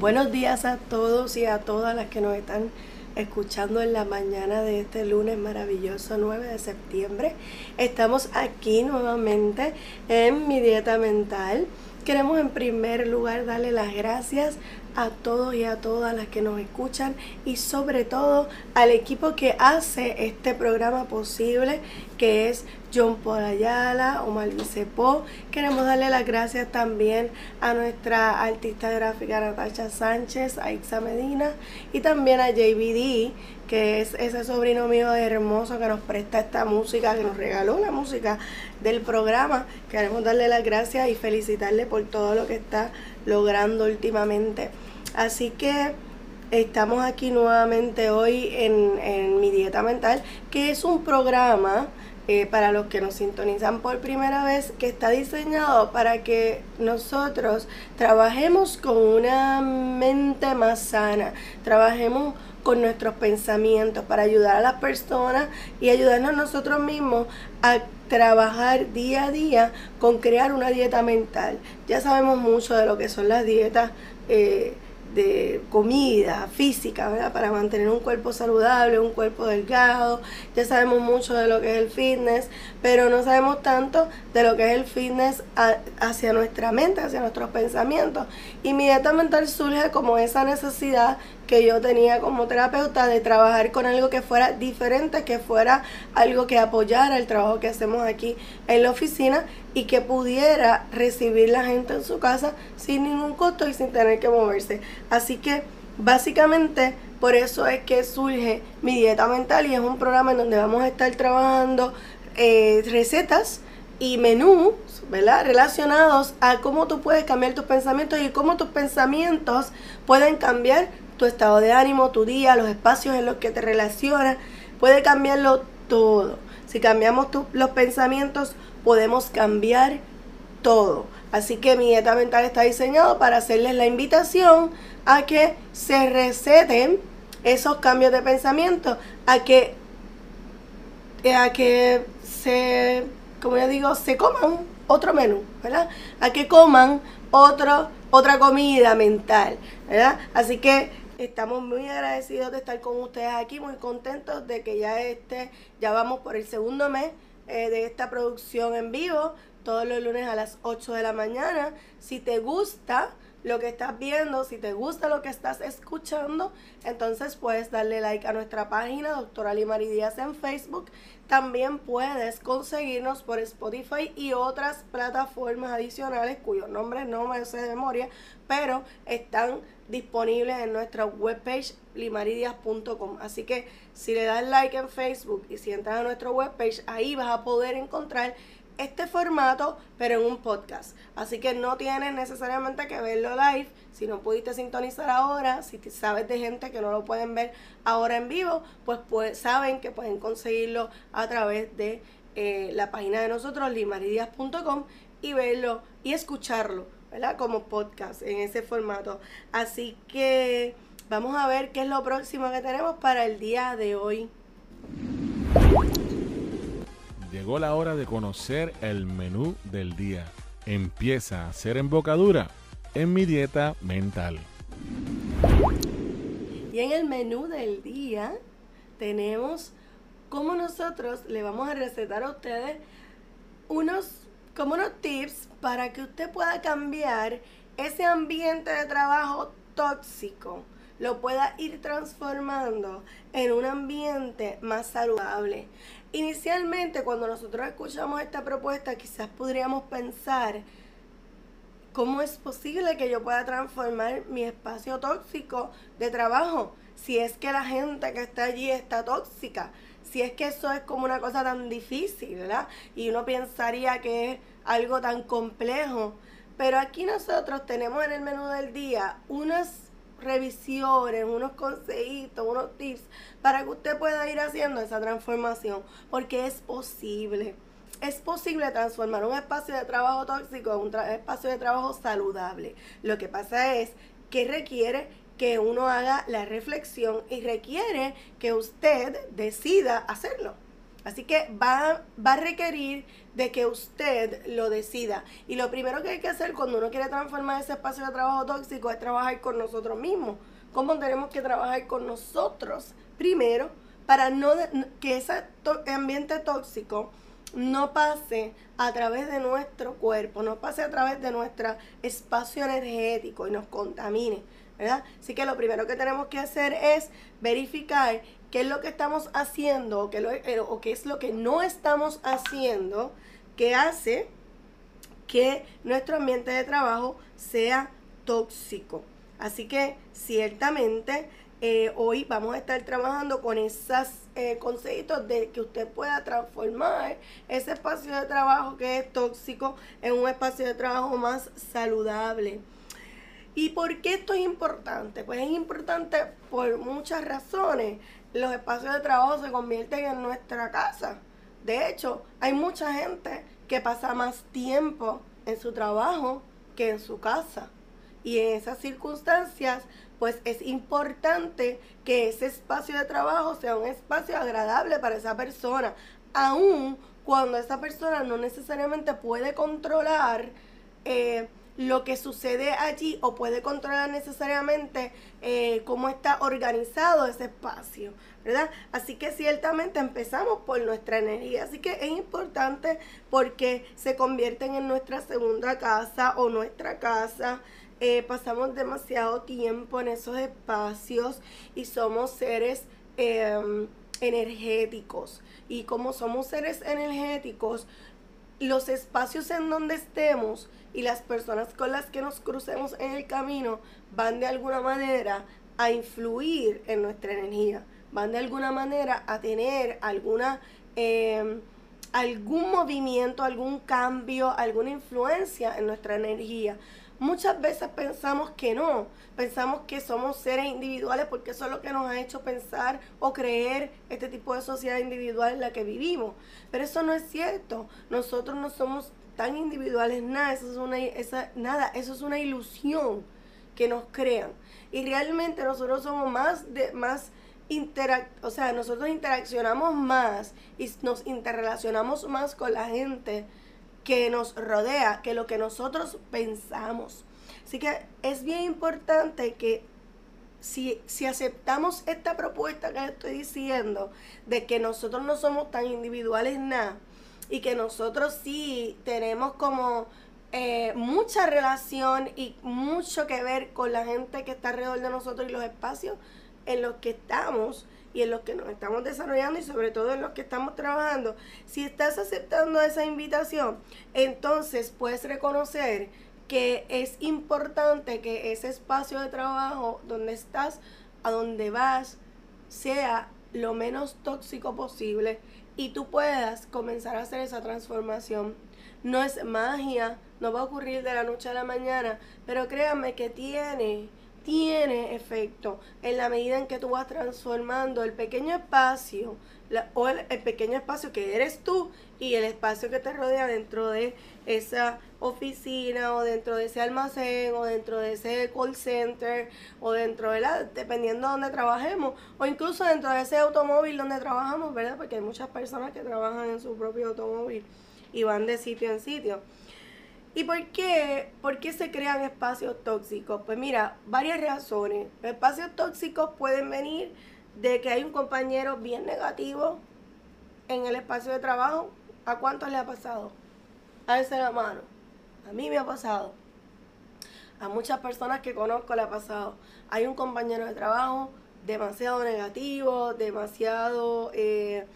Buenos días a todos y a todas las que nos están escuchando en la mañana de este lunes maravilloso 9 de septiembre. Estamos aquí nuevamente en mi dieta mental. Queremos en primer lugar darle las gracias a todos y a todas las que nos escuchan y sobre todo al equipo que hace este programa posible, que es John Paul Ayala, Omar. Queremos darle las gracias también a nuestra artista gráfica Natasha Sánchez, a Ixa Medina y también a JBD, que es ese sobrino mío hermoso que nos presta esta música, que nos regaló la música del programa. Queremos darle las gracias y felicitarle por todo lo que está logrando últimamente. Así que estamos aquí nuevamente hoy en, en Mi Dieta Mental, que es un programa eh, para los que nos sintonizan por primera vez, que está diseñado para que nosotros trabajemos con una mente más sana, trabajemos con nuestros pensamientos para ayudar a las personas y ayudarnos nosotros mismos a trabajar día a día con crear una dieta mental. Ya sabemos mucho de lo que son las dietas. Eh, de comida física, ¿verdad? Para mantener un cuerpo saludable, un cuerpo delgado. Ya sabemos mucho de lo que es el fitness, pero no sabemos tanto de lo que es el fitness hacia nuestra mente, hacia nuestros pensamientos. Y mi dieta mental surge como esa necesidad que yo tenía como terapeuta de trabajar con algo que fuera diferente, que fuera algo que apoyara el trabajo que hacemos aquí en la oficina y que pudiera recibir la gente en su casa sin ningún costo y sin tener que moverse. Así que básicamente por eso es que surge mi dieta mental y es un programa en donde vamos a estar trabajando eh, recetas y menús, ¿verdad? Relacionados a cómo tú puedes cambiar tus pensamientos y cómo tus pensamientos pueden cambiar tu estado de ánimo, tu día, los espacios en los que te relacionas, puede cambiarlo todo. Si cambiamos los pensamientos, podemos cambiar todo. Así que mi dieta mental está diseñado para hacerles la invitación a que se receten esos cambios de pensamiento, a que, a que se, como yo digo, se coman otro menú, ¿verdad? A que coman otro, otra comida mental, ¿verdad? Así que Estamos muy agradecidos de estar con ustedes aquí, muy contentos de que ya este, ya vamos por el segundo mes eh, de esta producción en vivo, todos los lunes a las 8 de la mañana. Si te gusta, lo que estás viendo, si te gusta lo que estás escuchando, entonces puedes darle like a nuestra página, doctora Limari Díaz en Facebook. También puedes conseguirnos por Spotify y otras plataformas adicionales cuyos nombres no me sé de memoria, pero están disponibles en nuestra webpage limaridias.com. Así que si le das like en Facebook y si entras a nuestra webpage, ahí vas a poder encontrar este formato, pero en un podcast. Así que no tienes necesariamente que verlo live. Si no pudiste sintonizar ahora, si sabes de gente que no lo pueden ver ahora en vivo, pues, saben que pueden conseguirlo a través de eh, la página de nosotros, limaridias.com, y verlo y escucharlo, ¿verdad? Como podcast en ese formato. Así que vamos a ver qué es lo próximo que tenemos para el día de hoy. Llegó la hora de conocer el menú del día. Empieza a ser embocadura en mi dieta mental. Y en el menú del día tenemos cómo nosotros le vamos a recetar a ustedes unos como unos tips para que usted pueda cambiar ese ambiente de trabajo tóxico lo pueda ir transformando en un ambiente más saludable. Inicialmente, cuando nosotros escuchamos esta propuesta, quizás podríamos pensar, ¿cómo es posible que yo pueda transformar mi espacio tóxico de trabajo? Si es que la gente que está allí está tóxica, si es que eso es como una cosa tan difícil, ¿verdad? Y uno pensaría que es algo tan complejo. Pero aquí nosotros tenemos en el menú del día unas revisiones, unos consejitos, unos tips para que usted pueda ir haciendo esa transformación, porque es posible. Es posible transformar un espacio de trabajo tóxico en un espacio de trabajo saludable. Lo que pasa es que requiere que uno haga la reflexión y requiere que usted decida hacerlo. Así que va, va a requerir de que usted lo decida. Y lo primero que hay que hacer cuando uno quiere transformar ese espacio de trabajo tóxico es trabajar con nosotros mismos. ¿Cómo tenemos que trabajar con nosotros primero para no que ese ambiente tóxico no pase a través de nuestro cuerpo, no pase a través de nuestro espacio energético y nos contamine, ¿verdad? Así que lo primero que tenemos que hacer es verificar qué es lo que estamos haciendo o qué, eh, o qué es lo que no estamos haciendo que hace que nuestro ambiente de trabajo sea tóxico. Así que ciertamente eh, hoy vamos a estar trabajando con esos eh, de que usted pueda transformar ese espacio de trabajo que es tóxico en un espacio de trabajo más saludable. ¿Y por qué esto es importante? Pues es importante por muchas razones. Los espacios de trabajo se convierten en nuestra casa. De hecho, hay mucha gente que pasa más tiempo en su trabajo que en su casa. Y en esas circunstancias, pues es importante que ese espacio de trabajo sea un espacio agradable para esa persona, aun cuando esa persona no necesariamente puede controlar eh, lo que sucede allí o puede controlar necesariamente eh, cómo está organizado ese espacio, ¿verdad? Así que ciertamente empezamos por nuestra energía, así que es importante porque se convierten en nuestra segunda casa o nuestra casa. Eh, pasamos demasiado tiempo en esos espacios y somos seres em, energéticos. Y como somos seres energéticos, los espacios en donde estemos y las personas con las que nos crucemos en el camino van de alguna manera a influir en nuestra energía, van de alguna manera a tener alguna... Em, algún movimiento, algún cambio, alguna influencia en nuestra energía. Muchas veces pensamos que no, pensamos que somos seres individuales porque eso es lo que nos ha hecho pensar o creer este tipo de sociedad individual en la que vivimos. Pero eso no es cierto. Nosotros no somos tan individuales, nada, eso es una, esa, nada, eso es una ilusión que nos crean. Y realmente nosotros somos más de más o sea, nosotros interaccionamos más y nos interrelacionamos más con la gente que nos rodea que lo que nosotros pensamos. Así que es bien importante que si, si aceptamos esta propuesta que estoy diciendo, de que nosotros no somos tan individuales nada, y que nosotros sí tenemos como eh, mucha relación y mucho que ver con la gente que está alrededor de nosotros y los espacios en los que estamos, y en los que nos estamos desarrollando y sobre todo en los que estamos trabajando, si estás aceptando esa invitación, entonces puedes reconocer que es importante que ese espacio de trabajo donde estás, a donde vas, sea lo menos tóxico posible y tú puedas comenzar a hacer esa transformación. No es magia, no va a ocurrir de la noche a la mañana, pero créanme que tiene tiene efecto en la medida en que tú vas transformando el pequeño espacio o el, pequeño espacio que eres tú y el espacio que te rodea dentro de esa oficina o dentro de ese almacén o dentro de ese call center o dentro de la, dependiendo de donde trabajemos o incluso dentro de ese automóvil donde trabajamos, ¿verdad? Porque hay muchas personas que trabajan en su propio automóvil y van de sitio en sitio. ¿Y por qué, por qué se crean espacios tóxicos? Pues mira, varias razones. Los espacios tóxicos pueden venir de que hay un compañero bien negativo en el espacio de trabajo. ¿A cuántos le ha pasado? A ese la mano. A mí me ha pasado. A muchas personas que conozco le ha pasado. Hay un compañero de trabajo demasiado negativo, demasiado... Eh,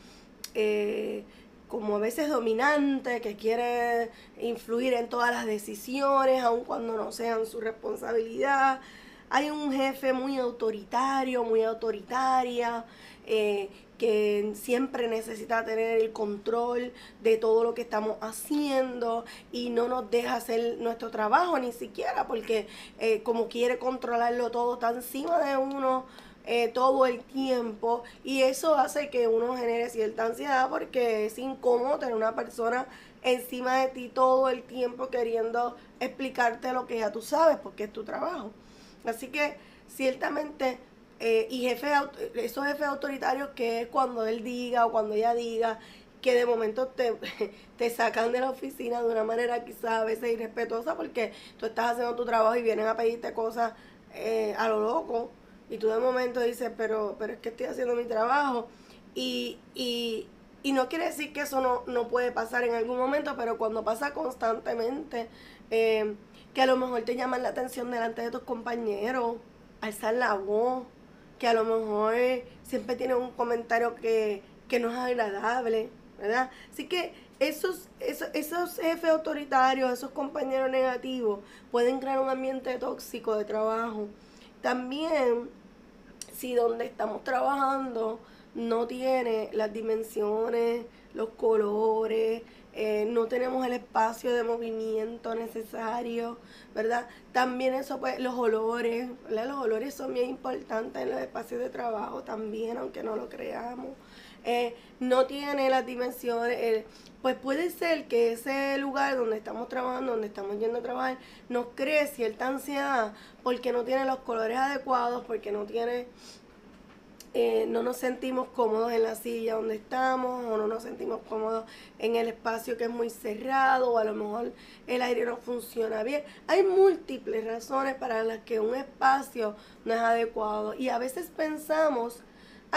eh, como a veces dominante, que quiere influir en todas las decisiones, aun cuando no sean su responsabilidad. Hay un jefe muy autoritario, muy autoritaria, eh, que siempre necesita tener el control de todo lo que estamos haciendo y no nos deja hacer nuestro trabajo ni siquiera porque eh, como quiere controlarlo todo está encima de uno eh, todo el tiempo y eso hace que uno genere cierta ansiedad porque es incómodo tener una persona encima de ti todo el tiempo queriendo explicarte lo que ya tú sabes porque es tu trabajo. Así que ciertamente eh, y jefe, esos jefes autoritarios que es cuando él diga o cuando ella diga, que de momento te, te sacan de la oficina de una manera quizás a veces irrespetuosa porque tú estás haciendo tu trabajo y vienen a pedirte cosas eh, a lo loco y tú de momento dices, pero, pero es que estoy haciendo mi trabajo y, y, y no quiere decir que eso no, no puede pasar en algún momento, pero cuando pasa constantemente, eh, que a lo mejor te llaman la atención delante de tus compañeros, alzar la voz, que a lo mejor siempre tiene un comentario que, no es agradable, ¿verdad? Así que esos, esos, esos jefes autoritarios, esos compañeros negativos, pueden crear un ambiente tóxico de trabajo. También, si donde estamos trabajando no tiene las dimensiones, los colores, eh, no tenemos el espacio de movimiento necesario, ¿verdad? También eso, pues, los olores, ¿verdad? Los olores son bien importantes en los espacios de trabajo también, aunque no lo creamos. Eh, no tiene las dimensiones, pues puede ser que ese lugar donde estamos trabajando, donde estamos yendo a trabajar, nos cree cierta ansiedad porque no tiene los colores adecuados, porque no tiene eh, no nos sentimos cómodos en la silla donde estamos o no nos sentimos cómodos en el espacio que es muy cerrado o a lo mejor el aire no funciona bien. Hay múltiples razones para las que un espacio no es adecuado y a veces pensamos,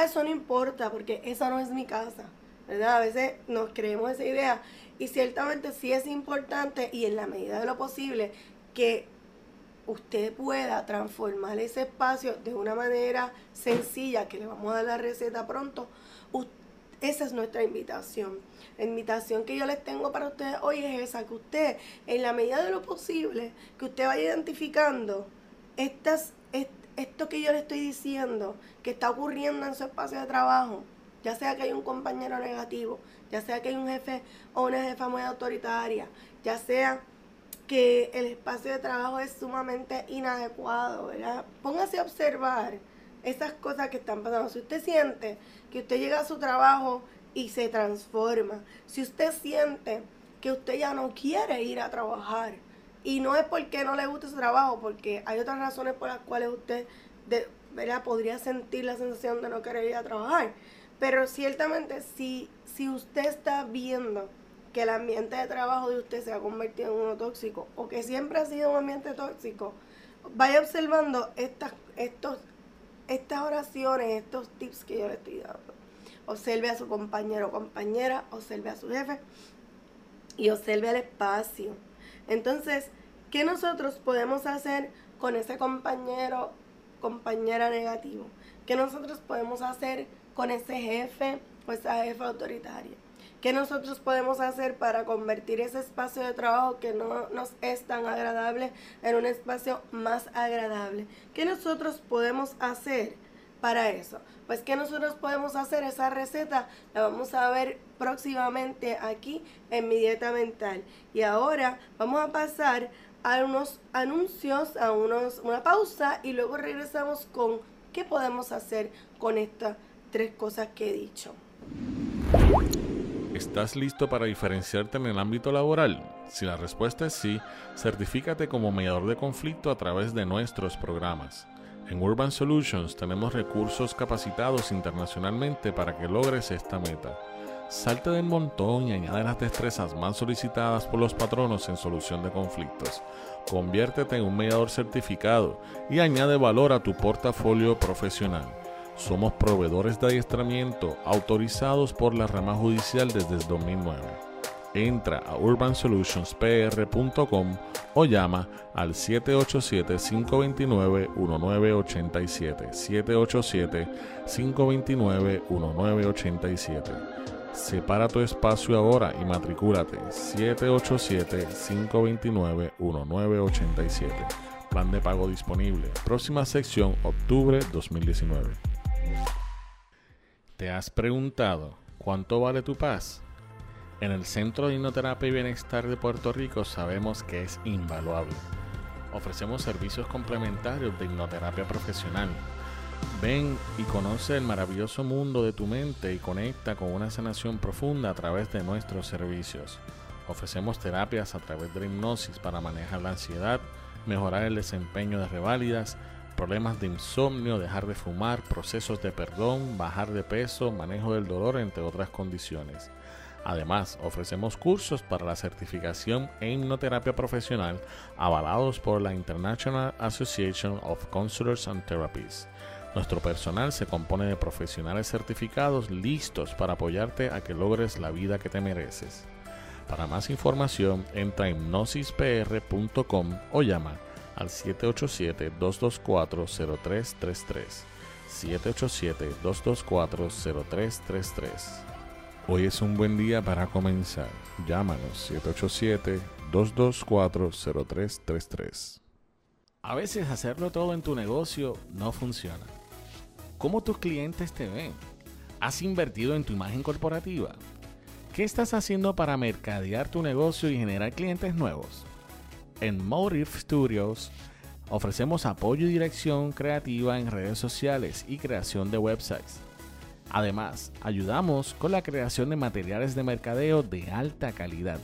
ah, eso no importa porque esa no es mi casa. ¿verdad? A veces nos creemos esa idea y ciertamente sí es importante y en la medida de lo posible que usted pueda transformar ese espacio de una manera sencilla, que le vamos a dar la receta pronto, esa es nuestra invitación. La invitación que yo les tengo para ustedes hoy es esa, que usted, en la medida de lo posible, que usted vaya identificando estas, esto que yo le estoy diciendo, que está ocurriendo en su espacio de trabajo, ya sea que hay un compañero negativo, ya sea que hay un jefe o una jefa muy autoritaria, ya sea que el espacio de trabajo es sumamente inadecuado, ¿verdad? Póngase a observar esas cosas que están pasando. Si usted siente que usted llega a su trabajo y se transforma, si usted siente que usted ya no quiere ir a trabajar, y no es porque no le guste su trabajo, porque hay otras razones por las cuales usted ¿verdad? podría sentir la sensación de no querer ir a trabajar. Pero ciertamente si, si usted está viendo que el ambiente de trabajo de usted se ha convertido en uno tóxico o que siempre ha sido un ambiente tóxico, vaya observando estas, estos, estas oraciones, estos tips que yo le estoy dando. Observe a su compañero o compañera, observe a su jefe y observe al espacio. Entonces, ¿qué nosotros podemos hacer con ese compañero, compañera negativo? ¿Qué nosotros podemos hacer con ese jefe o esa jefa autoritaria? ¿Qué nosotros podemos hacer para convertir ese espacio de trabajo que no nos es tan agradable en un espacio más agradable? ¿Qué nosotros podemos hacer para eso? Pues que nosotros podemos hacer esa receta, la vamos a ver próximamente aquí en mi dieta mental. Y ahora vamos a pasar a unos anuncios, a unos, una pausa y luego regresamos con qué podemos hacer con estas tres cosas que he dicho. ¿Estás listo para diferenciarte en el ámbito laboral? Si la respuesta es sí, certifícate como mediador de conflicto a través de nuestros programas. En Urban Solutions tenemos recursos capacitados internacionalmente para que logres esta meta. Salte del montón y añade las destrezas más solicitadas por los patronos en solución de conflictos. Conviértete en un mediador certificado y añade valor a tu portafolio profesional. Somos proveedores de adiestramiento autorizados por la rama judicial desde el 2009. Entra a urbansolutionspr.com o llama al 787-529-1987. 787-529-1987. Separa tu espacio ahora y matricúlate 787-529-1987. Plan de pago disponible. Próxima sección, octubre 2019. ¿Te has preguntado cuánto vale tu paz? En el Centro de Hipnoterapia y Bienestar de Puerto Rico sabemos que es invaluable. Ofrecemos servicios complementarios de hipnoterapia profesional. Ven y conoce el maravilloso mundo de tu mente y conecta con una sanación profunda a través de nuestros servicios. Ofrecemos terapias a través de la hipnosis para manejar la ansiedad, mejorar el desempeño de reválidas, problemas de insomnio, dejar de fumar, procesos de perdón, bajar de peso, manejo del dolor, entre otras condiciones. Además, ofrecemos cursos para la certificación en hipnoterapia profesional avalados por la International Association of Counselors and Therapists. Nuestro personal se compone de profesionales certificados listos para apoyarte a que logres la vida que te mereces. Para más información, entra a hipnosispr.com o llama al 787-224-0333. 787-224-0333. Hoy es un buen día para comenzar. Llámanos 787-224-0333. A veces hacerlo todo en tu negocio no funciona. ¿Cómo tus clientes te ven? ¿Has invertido en tu imagen corporativa? ¿Qué estás haciendo para mercadear tu negocio y generar clientes nuevos? En Motive Studios ofrecemos apoyo y dirección creativa en redes sociales y creación de websites. Además, ayudamos con la creación de materiales de mercadeo de alta calidad.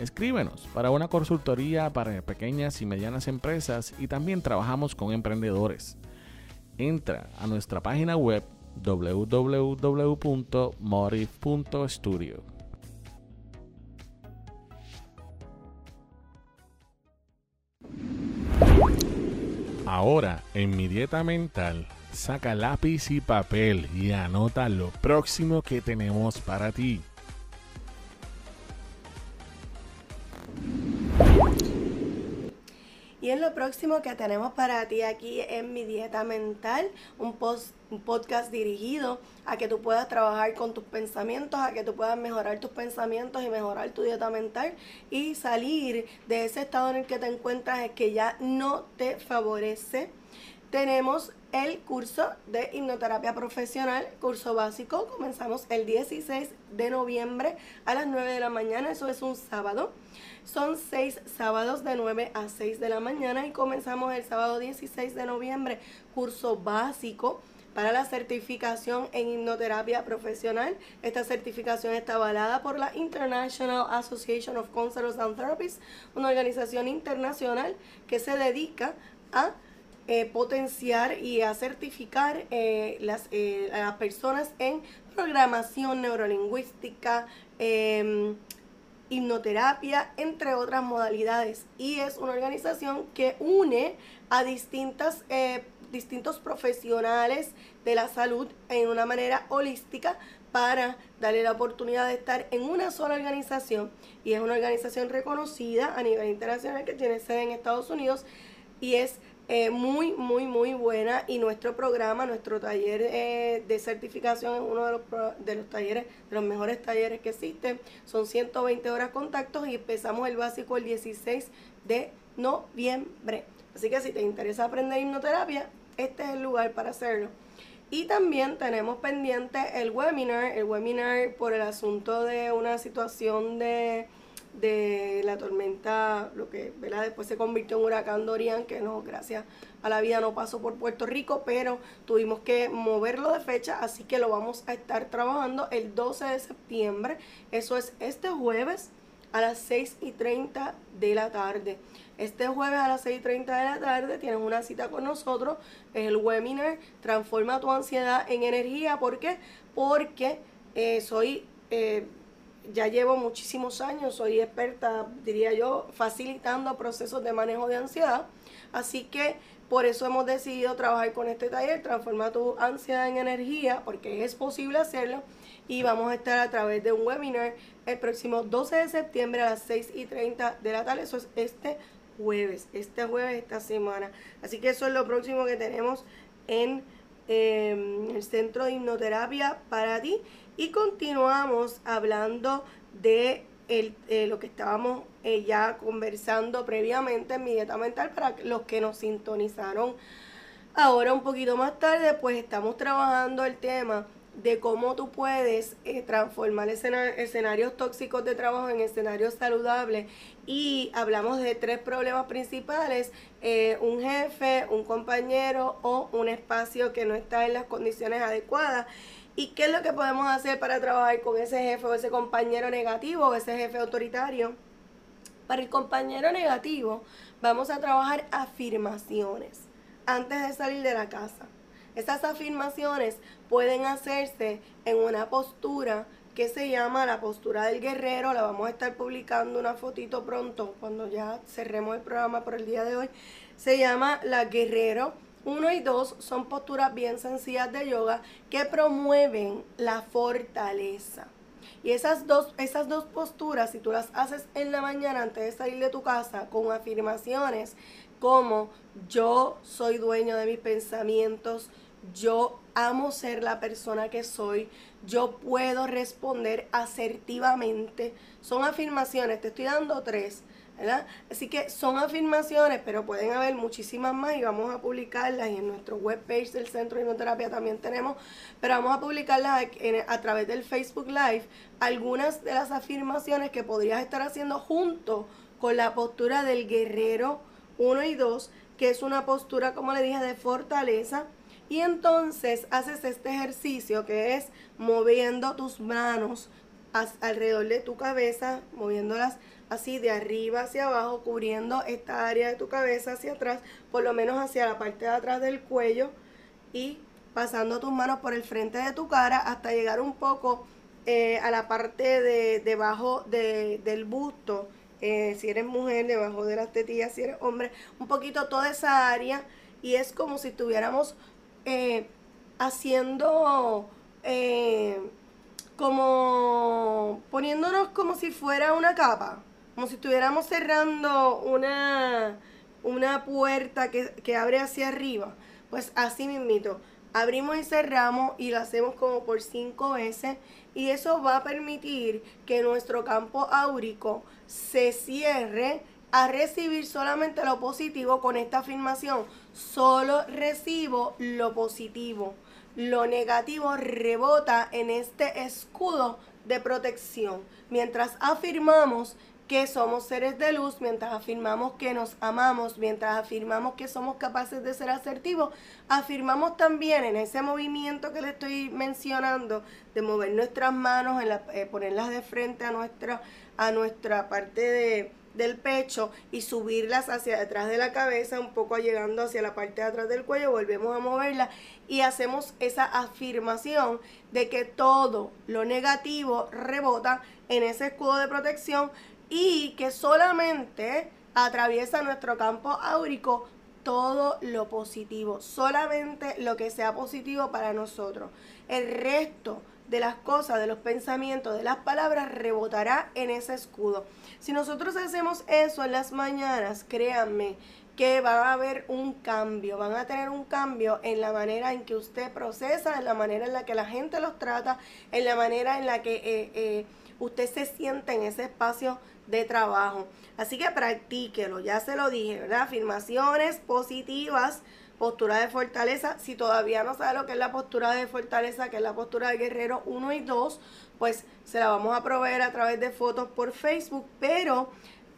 Escríbenos para una consultoría para pequeñas y medianas empresas y también trabajamos con emprendedores entra a nuestra página web www.motive.studio. Ahora, en mi dieta mental, saca lápiz y papel y anota lo próximo que tenemos para ti. Y es lo próximo que tenemos para ti aquí en Mi Dieta Mental, un, un podcast dirigido a que tú puedas trabajar con tus pensamientos, a que tú puedas mejorar tus pensamientos y mejorar tu dieta mental y salir de ese estado en el que te encuentras que ya no te favorece. Tenemos el curso de hipnoterapia profesional, curso básico. Comenzamos el 16 de noviembre a las 9 de la mañana, eso es un sábado. Son seis sábados de 9 a 6 de la mañana y comenzamos el sábado 16 de noviembre, curso básico para la certificación en hipnoterapia profesional. Esta certificación está avalada por la International Association of Counselors and Therapists, una organización internacional que se dedica a eh, potenciar y a eh, las, eh, a las personas en programación neurolingüística, em, hipnoterapia, entre otras modalidades. Y es una organización que une a distintas, distintos profesionales de la salud en una manera holística para darle la oportunidad de estar en una sola organización. Y es una organización reconocida a nivel internacional que tiene sede en Estados Unidos y es eh, muy, muy, muy buena y nuestro programa, nuestro taller eh, de certificación es uno de los, de los talleres, de los mejores talleres que existen. Son 120 horas contactos y empezamos el básico el 16 de noviembre. Así que si te interesa aprender hipnoterapia, este es el lugar para hacerlo. Y también tenemos pendiente el webinar, el webinar por el asunto de una situación de de la tormenta, lo que ¿verdad? después se convirtió en huracán Dorian, que no, gracias a la vida no pasó por Puerto Rico, pero tuvimos que moverlo de fecha, así que lo vamos a estar trabajando el 12 de septiembre, eso es este jueves a las 6 y 30 de la tarde. Este jueves a las 6 y 30 de la tarde tienes una cita con nosotros, el webinar Transforma tu ansiedad en energía, ¿por qué? Porque eh, soy... Eh, ya llevo muchísimos años, soy experta, diría yo, facilitando procesos de manejo de ansiedad. Así que por eso hemos decidido trabajar con este taller, transformar tu ansiedad en energía, porque es posible hacerlo. Y vamos a estar a través de un webinar el próximo 12 de septiembre a las 6 y 30 de la tarde. Eso es este jueves, este jueves, esta semana. Así que eso es lo próximo que tenemos en em, el centro de hipnoterapia para ti. Y continuamos hablando de eh, lo que estábamos eh, ya conversando previamente en mi dieta mental para los que nos sintonizaron ahora un poquito más tarde, pues estamos trabajando el tema de cómo tú puedes eh, transformar escenarios tóxicos de trabajo en escenarios saludables. Y hablamos de tres problemas principales, un jefe, un compañero o un espacio que no está en las condiciones adecuadas ¿Y qué es lo que podemos hacer para trabajar con ese jefe o ese compañero negativo o ese jefe autoritario? Para el compañero negativo vamos a trabajar afirmaciones. antes de salir de la casa. Estas afirmaciones pueden hacerse en una postura que se llama la postura del guerrero. La vamos a estar publicando una fotito pronto, cuando ya cerremos el programa por el día de hoy. Se llama la guerrero. Uno y dos son posturas bien sencillas de yoga que promueven la fortaleza. Y esas dos, esas dos posturas, si tú las haces en la mañana antes de salir de tu casa con afirmaciones como yo soy dueño de mis pensamientos, yo amo ser la persona que soy, yo puedo responder asertivamente. Son afirmaciones, te estoy dando tres, Así que son afirmaciones, pero pueden haber muchísimas más y vamos a publicarlas y en nuestro webpage del Centro de Hipnoterapia también tenemos, pero vamos a publicarlas a través del Facebook Live, algunas de las afirmaciones que podrías estar haciendo junto con la postura del guerrero 1 y 2, que es una postura, como le dije, de fortaleza. Y entonces haces este ejercicio que es moviendo tus manos alrededor de tu cabeza, moviéndolas así de arriba hacia abajo, cubriendo esta área de tu cabeza hacia atrás, por lo menos hacia la parte de atrás del cuello y pasando tus manos por el frente de tu cara hasta llegar un poco eh, a la parte de debajo de, del busto, eh, si eres mujer, debajo de las tetillas, si eres hombre, un poquito toda esa área y es como si tuviéramos eh, haciendo eh, como poniéndonos como si fuera una capa, como si estuviéramos cerrando una, una puerta que, que abre hacia arriba. Pues así mismito, abrimos y cerramos y lo hacemos como por cinco veces y eso va a permitir que nuestro campo áurico se cierre a recibir solamente lo positivo con esta afirmación. Solo recibo lo positivo. Lo negativo rebota en este escudo de protección. Mientras afirmamos que somos seres de luz, mientras afirmamos que nos amamos, mientras afirmamos que somos capaces de ser asertivos, afirmamos también en ese movimiento que le estoy mencionando, de mover nuestras manos, en eh, ponerlas de frente a nuestra, a nuestra parte de, del pecho y subirlas hacia detrás de la cabeza, un poco llegando hacia la parte de atrás del cuello, volvemos a moverla y hacemos esa afirmación de que todo lo negativo rebota en ese escudo de protección y que solamente atraviesa nuestro campo áurico todo lo positivo, solamente lo que sea positivo para nosotros. El resto de las cosas, de los pensamientos, de las palabras, rebotará en ese escudo. Si nosotros hacemos eso en las mañanas, créanme que va a haber un cambio, van a tener un cambio en la manera en que usted procesa, en la manera en la que la gente los trata, en la manera en la que eh, eh, usted se siente en ese espacio de trabajo. Así que practíquelo, ya se lo dije, ¿verdad? Afirmaciones positivas postura de fortaleza. Si todavía no sabe lo que es la postura de fortaleza, que es la postura de guerrero 1 y 2, pues se la vamos a proveer a través de fotos por Facebook. Pero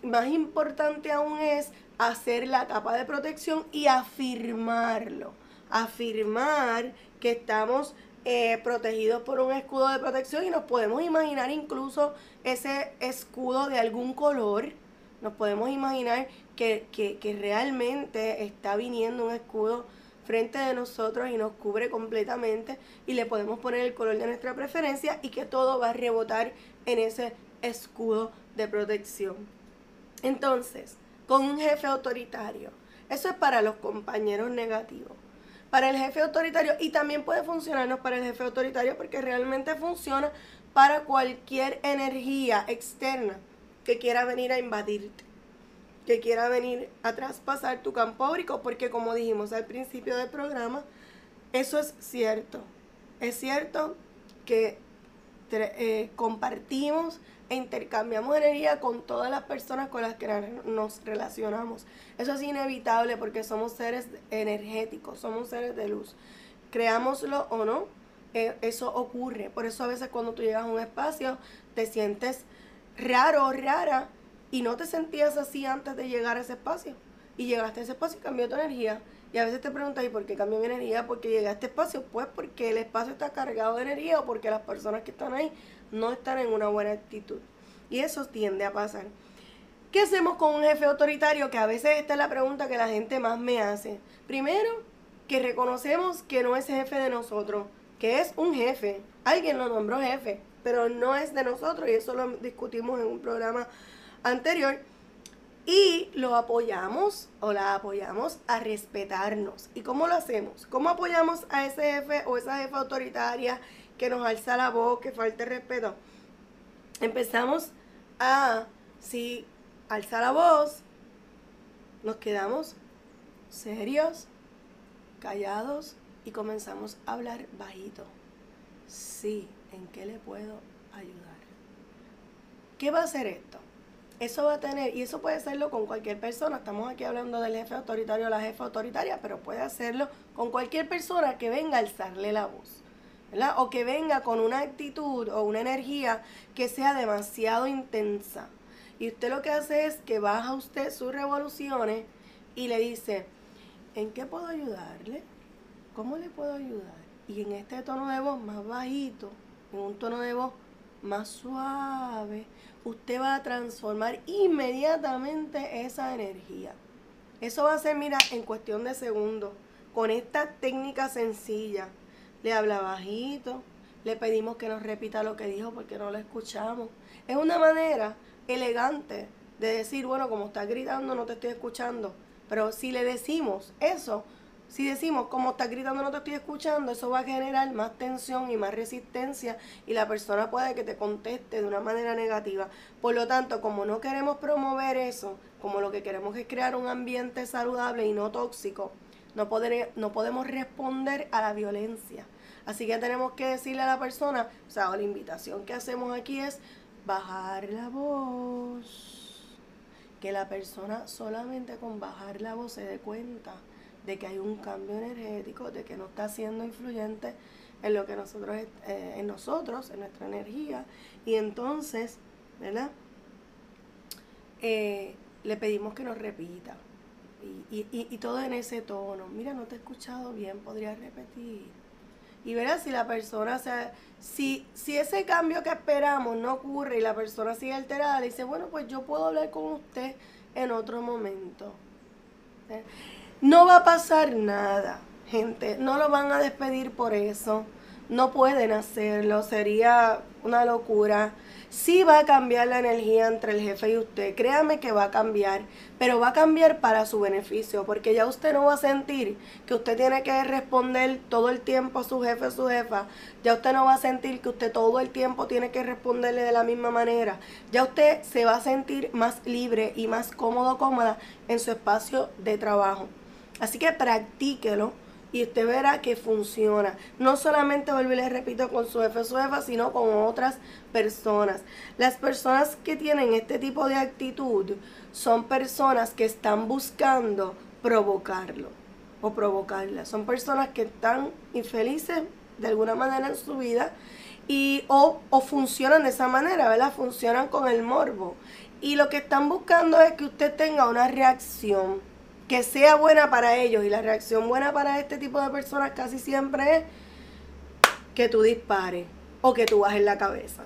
más importante aún es hacer la capa de protección y afirmarlo. Afirmar que estamos eh, protegidos por un escudo de protección y nos podemos imaginar incluso ese escudo de algún color. Nos podemos imaginar que, realmente está viniendo un escudo frente de nosotros y nos cubre completamente y le podemos poner el color de nuestra preferencia y que todo va a rebotar en ese escudo de protección. Entonces, con un jefe autoritario, eso es para los compañeros negativos. Para el jefe autoritario y también puede funcionarnos para el jefe autoritario porque realmente funciona para cualquier energía externa que quiera venir a invadirte que quiera venir a traspasar tu campo áurico, porque como dijimos al principio del programa, eso es cierto. Es cierto que eh, compartimos e intercambiamos energía con todas las personas con las que nos relacionamos. Eso es inevitable porque somos seres energéticos, somos seres de luz. Creámoslo o no, eso ocurre. Por eso a veces cuando tú llegas a un espacio te sientes raro o rara y no te sentías así antes de llegar a ese espacio. Y llegaste a ese espacio y cambió tu energía. Y a veces te preguntas, ¿y por qué cambió mi energía? Porque llegué a este espacio. Pues porque el espacio está cargado de energía o porque las personas que están ahí no están en una buena actitud. Y eso tiende a pasar. ¿Qué hacemos con un jefe autoritario? Que a veces esta es la pregunta que la gente más me hace. Primero, que reconocemos que no es jefe de nosotros, que es un jefe. Alguien lo nombró jefe, pero no es de nosotros y eso lo discutimos en un programa anterior. Y lo apoyamos o la apoyamos a respetarnos. ¿Y cómo lo hacemos? ¿Cómo apoyamos a ese jefe o esa jefa autoritaria que nos alza la voz, que falte respeto? Empezamos a, si alza la voz, nos quedamos serios, callados y comenzamos a hablar bajito. Sí, ¿en qué le puedo ayudar? ¿Qué va a hacer esto? Eso va a tener, y eso puede hacerlo con cualquier persona, estamos aquí hablando del jefe autoritario o la jefa autoritaria, pero puede hacerlo con cualquier persona que venga a alzarle la voz. ¿verdad? O que venga con una actitud o una energía que sea demasiado intensa. Y usted lo que hace es que baja usted sus revoluciones y le dice, ¿en qué puedo ayudarle? ¿Cómo le puedo ayudar? Y en este tono de voz más bajito, en un tono de voz más suave, usted va a transformar inmediatamente esa energía. Eso va a ser, mira, en cuestión de segundos, con esta técnica sencilla. Le habla bajito, le pedimos que nos repita lo que dijo porque no lo escuchamos. Es una manera elegante de decir, bueno, como estás gritando no te estoy escuchando. Pero si le decimos eso, si decimos, como estás gritando no te estoy escuchando, eso va a generar más tensión y más resistencia y la persona puede que te conteste de una manera negativa. Por lo tanto, como no queremos promover eso, como lo que queremos es crear un ambiente saludable y no tóxico, no, no podemos responder a la violencia. Así que tenemos que decirle a la persona, o sea, la invitación que hacemos aquí es bajar la voz. Que la persona solamente con bajar la voz se dé cuenta de que hay un cambio energético, de que no está siendo influyente en lo que nosotros, eh, en nosotros, en nuestra energía. Y entonces, ¿verdad? Eh, le pedimos que nos repita. Y, todo en ese tono. Mira, no te he escuchado bien, podría repetir. Y verás si la persona, o sea, si, si ese cambio que esperamos no ocurre y la persona sigue alterada, le dice, bueno, pues yo puedo hablar con usted en otro momento. ¿Eh? No va a pasar nada, gente. No lo van a despedir por eso. No pueden hacerlo. Sería una locura. Sí va a cambiar la energía entre el jefe y usted. Créame que va a cambiar. Pero va a cambiar para su beneficio. Porque ya usted no va a sentir que usted tiene que responder todo el tiempo a su jefe o su jefa. Ya usted no va a sentir que usted todo el tiempo tiene que responderle de la misma manera. Ya usted se va a sentir más libre y más cómodo, cómoda en su espacio de trabajo. Así que practíquelo y usted verá que funciona. No solamente, vuelvo y le repito, con su jefe o su jefa, sino con otras personas. Las personas que tienen este tipo de actitud son personas que están buscando provocarlo o provocarla. Son personas que están infelices de alguna manera en su vida y o, o funcionan de esa manera, ¿verdad? Funcionan con el morbo. Y lo que están buscando es que usted tenga una reacción que sea buena para ellos. Y la reacción buena para este tipo de personas casi siempre es que tú dispares o que tú bajes la cabeza.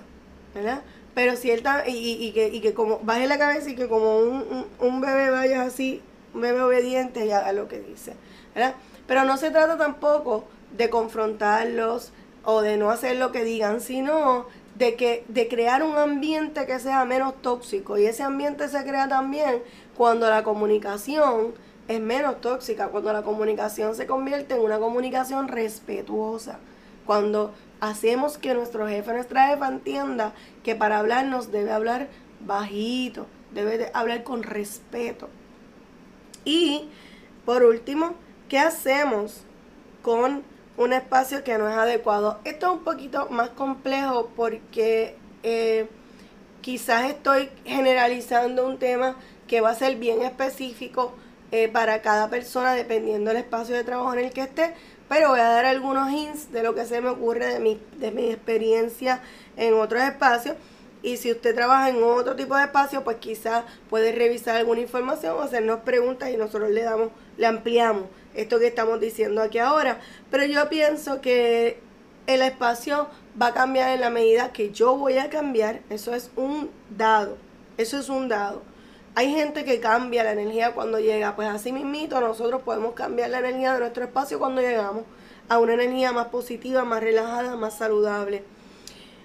¿Verdad? Pero si él está, y, que, y que como bajes la cabeza y que como un, un, bebé vaya así, un bebé obediente y haga lo que dice. ¿verdad? Pero no se trata tampoco de confrontarlos o de no hacer lo que digan, sino de que de crear un ambiente que sea menos tóxico y ese ambiente se crea también cuando la comunicación es menos tóxica cuando la comunicación se convierte en una comunicación respetuosa. Cuando hacemos que nuestro jefe, nuestra jefa entienda que para hablarnos debe hablar bajito, debe hablar con respeto. Y por último, ¿qué hacemos con un espacio que no es adecuado? Esto es un poquito más complejo porque eh, quizás estoy generalizando un tema que va a ser bien específico eh, para cada persona dependiendo del espacio de trabajo en el que esté, pero voy a dar algunos hints de lo que se me ocurre de mi, de mi experiencia en otros espacios. Y si usted trabaja en otro tipo de espacio, pues quizás puede revisar alguna información o hacernos preguntas y nosotros le damos, le ampliamos esto que estamos diciendo aquí ahora. Pero yo pienso que el espacio va a cambiar en la medida que yo voy a cambiar. Eso es un dado. Eso es un dado. Hay gente que cambia la energía cuando llega, pues así mismito nosotros podemos cambiar la energía de nuestro espacio cuando llegamos a una energía más positiva, más relajada, más saludable.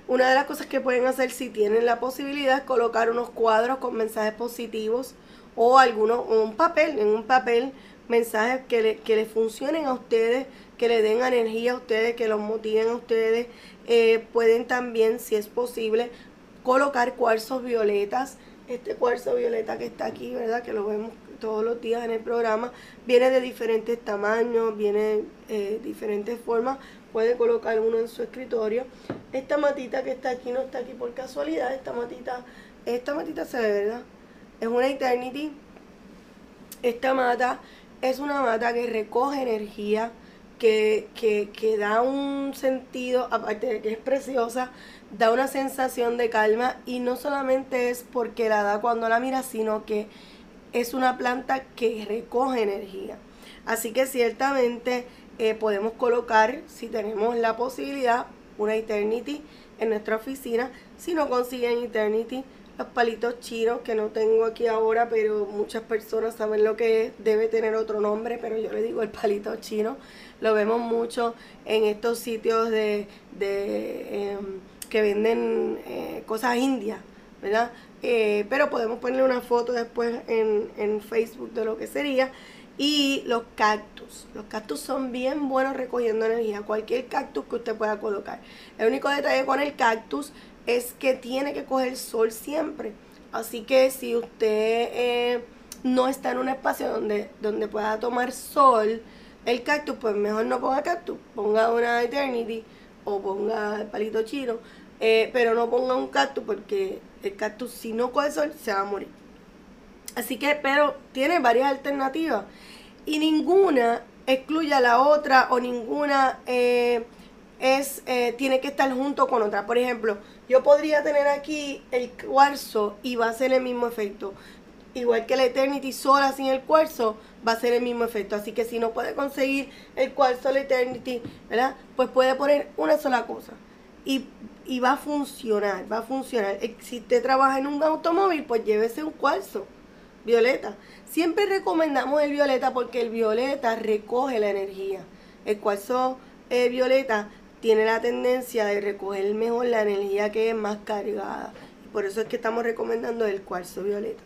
Una de las cosas que pueden hacer si tienen la posibilidad es colocar unos cuadros con mensajes positivos o algunos, un papel, en un papel, mensajes que le, que funcionen a ustedes, que le den energía a ustedes, que los motiven a ustedes. Eh, pueden también, si es posible, colocar cuarzos violetas este cuarzo violeta que está aquí, ¿verdad? Que lo vemos todos los días en el programa, viene de diferentes tamaños, viene de eh, diferentes formas, puede colocar uno en su escritorio. Esta matita que está aquí no está aquí por casualidad, esta matita, esta matita se ve, ¿verdad? Es una Eternity. Esta mata es una mata que recoge energía, que, que, que da un sentido, aparte de que es preciosa, da una sensación de calma y no solamente es porque la da cuando la mira, sino que es una planta que recoge energía. Así que ciertamente eh, podemos colocar, si tenemos la posibilidad, una Eternity en nuestra oficina. Si no consiguen Eternity, los palitos chinos que no tengo aquí ahora, pero muchas personas saben lo que es, debe tener otro nombre, pero yo le digo el palito chino. Lo vemos mucho en estos sitios de, de em, que venden eh, cosas indias, ¿verdad? Eh, pero podemos ponerle una foto después en, en Facebook de lo que sería. Y los cactus. Los cactus son bien buenos recogiendo energía. Cualquier cactus que usted pueda colocar. El único detalle con el cactus es que tiene que coger sol siempre. Así que si usted eh, no está en un espacio donde, donde pueda tomar sol, el cactus, pues mejor no ponga cactus. Ponga una eternity o ponga el palito chino eh, pero no ponga un cactus porque el cactus si no coge sol se va a morir. Así que, pero tiene varias alternativas y ninguna excluye a la otra o ninguna eh, es eh, tiene que estar junto con otra. Por ejemplo, yo podría tener aquí el cuarzo y va a ser el mismo efecto. Igual que la Eternity sola sin el cuarzo va a ser el mismo efecto. Así que si no puede conseguir el cuarzo, la Eternity, ¿verdad? Pues puede poner una sola cosa y, va a funcionar, va a funcionar. Eh, si usted trabaja en un automóvil, pues llévese un cuarzo, violeta. Siempre recomendamos el violeta porque el violeta recoge la energía. El cuarzo eh, violeta tiene la tendencia de recoger mejor la energía que es más cargada. Y por eso es que estamos recomendando el cuarzo violeta.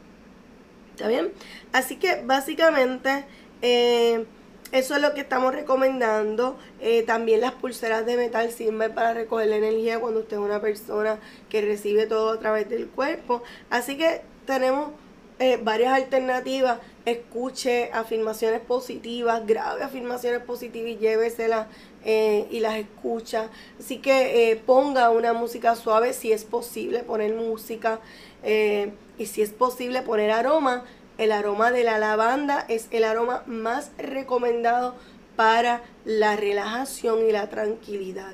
¿Está bien? Así que básicamente... Eh, eso es lo que estamos recomendando. Eh, también las pulseras de metal sirven para recoger la energía cuando usted es una persona que recibe todo a través del cuerpo. Así que tenemos eh, varias alternativas. Escuche afirmaciones positivas, grabe afirmaciones positivas y lléveselas eh, y las escucha. Así que ponga una música suave si es posible poner música y si es posible poner aroma el aroma de la lavanda es el aroma más recomendado para la relajación y la tranquilidad.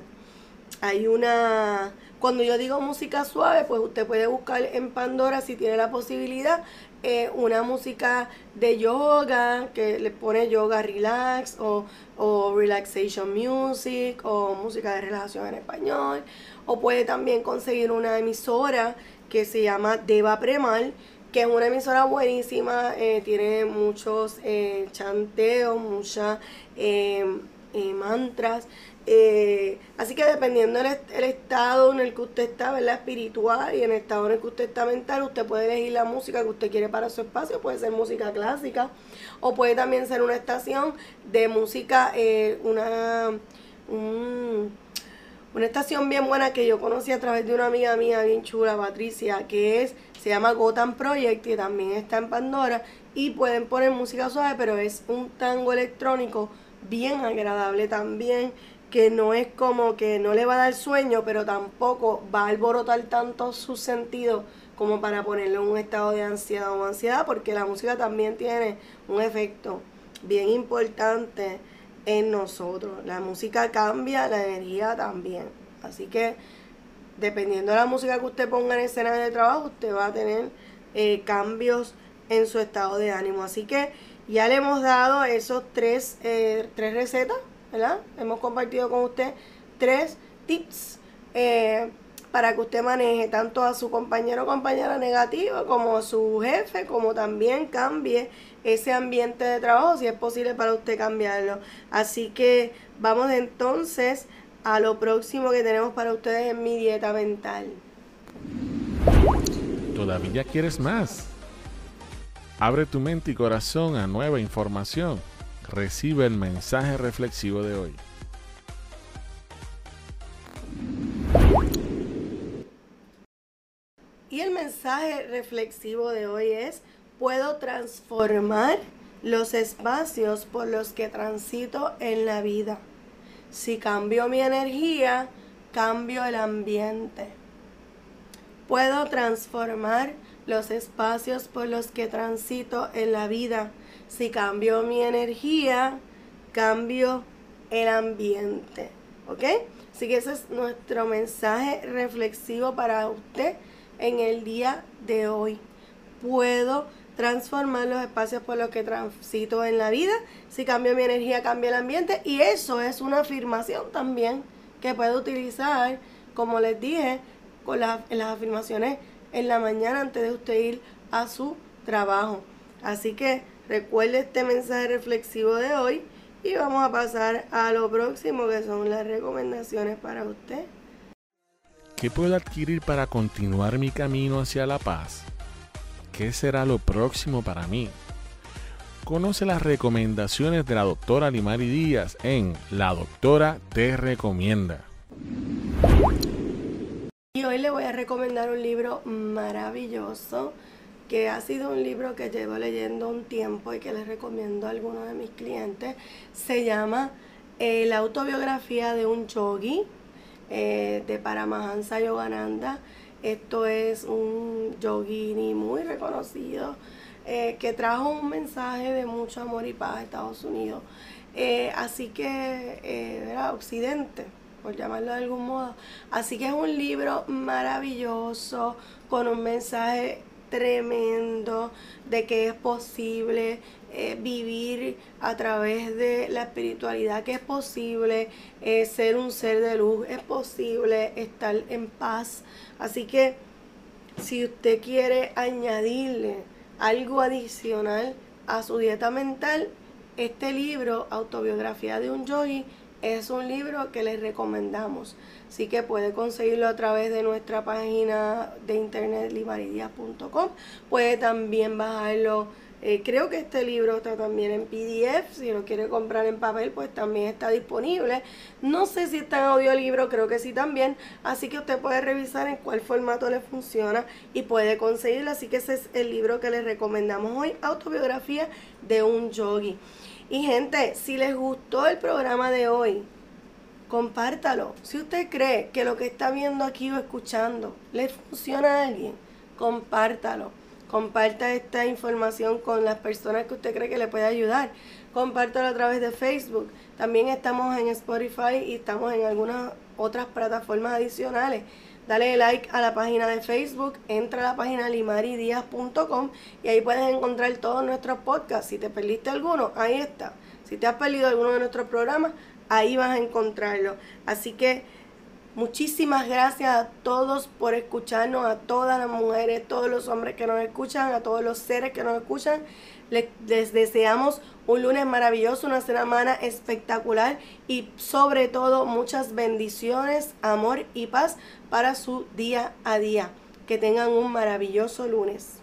Hay una, cuando yo digo música suave, pues usted puede buscar en Pandora si tiene la posibilidad eh, una música de yoga que le pone yoga relax o, o relaxation music o música de relajación en español o puede también conseguir una emisora que se llama Deva Premal que es una emisora buenísima, eh, tiene muchos eh, chanteos, muchas eh, mantras. así que dependiendo del el estado en el que usted está, ¿verdad? Espiritual y en el estado en el que usted está mental, usted puede elegir la música que usted quiere para su espacio. Puede ser música clásica o puede también ser una estación de música, una... una estación bien buena que yo conocí a través de una amiga mía bien chula, Patricia, que es se llama Gotham Project y también está en Pandora y pueden poner música suave, pero es un tango electrónico bien agradable también, que no es como que no le va a dar sueño, pero tampoco va a alborotar tanto su sentido como para ponerle en un estado de ansiedad o ansiedad, porque la música también tiene un efecto bien importante en nosotros. La música cambia, la energía también. Así que dependiendo de la música que usted ponga en el escenario de trabajo, usted va a tener eh, cambios en su estado de ánimo. Así que ya le hemos dado esos tres, eh, tres recetas, ¿verdad? Hemos compartido con usted tres tips eh, para que usted maneje tanto a su compañero o compañera negativo como a su jefe, como también cambie ese ambiente de trabajo, si es posible para usted cambiarlo. Así que vamos entonces a lo próximo que tenemos para ustedes en mi dieta mental. ¿Todavía quieres más? Abre tu mente y corazón a nueva información. Recibe el mensaje reflexivo de hoy. Y el mensaje reflexivo de hoy es, puedo transformar los espacios por los que transito en la vida. Si cambio mi energía, cambio el ambiente. Puedo transformar los espacios por los que transito en la vida. Si cambio mi energía, cambio el ambiente. ¿Ok? Así que ese es nuestro mensaje reflexivo para usted en el día de hoy. Puedo transformar los espacios por los que transito en la vida. Si cambio mi energía, cambia el ambiente. Y eso es una afirmación también que puedo utilizar, como les dije, con las afirmaciones en la mañana antes de usted ir a su trabajo. Así que recuerde este mensaje reflexivo de hoy y vamos a pasar a lo próximo que son las recomendaciones para usted. ¿Qué puedo adquirir para continuar mi camino hacia la paz? ¿Qué será lo próximo para mí? Conoce las recomendaciones de la doctora Limari Díaz en La Doctora Te Recomienda. Y hoy le voy a recomendar un libro maravilloso que ha sido un libro que llevo leyendo un tiempo y que les recomiendo a algunos de mis clientes. Se llama eh, La autobiografía de un yogi eh, de Paramahansa Yogananda. Esto es un yogini muy reconocido eh, que trajo un mensaje de mucho amor y paz a Estados Unidos. Eh, así que era Occidente, por llamarlo de algún modo. Así que es un libro maravilloso con un mensaje tremendo de que es posible eh, vivir a través de la espiritualidad, que es posible eh, ser un ser de luz, es posible estar en paz. Así que si usted quiere añadirle algo adicional a su dieta mental, este libro, Autobiografía de un Yogi, es un libro que les recomendamos. Así que puede conseguirlo a través de nuestra página de internet limaridia.com. Puede también bajarlo. Eh, creo que este libro está también en PDF. Si lo quiere comprar en papel, pues también está disponible. No sé si está en audiolibro, creo que sí también. Así que usted puede revisar en cuál formato le funciona y puede conseguirlo. Así que ese es el libro que les recomendamos hoy: Autobiografía de un yogi. Y gente, si les gustó el programa de hoy, compártalo. Si usted cree que lo que está viendo aquí o escuchando le funciona a alguien, compártalo. Comparta esta información con las personas que usted cree que le puede ayudar. Compártalo a través de Facebook. También estamos en Spotify y estamos en algunas otras plataformas adicionales. Dale like a la página de Facebook, entra a la página limaridias.com y ahí puedes encontrar todos nuestros podcasts. Si te perdiste alguno, ahí está. Si te has perdido alguno de nuestros programas, ahí vas a encontrarlo. Así que Muchísimas gracias a todos por escucharnos, a todas las mujeres, todos los hombres que nos escuchan, a todos los seres que nos escuchan. Les, les deseamos un lunes maravilloso, una semana espectacular y sobre todo muchas bendiciones, amor y paz para su día a día. Que tengan un maravilloso lunes.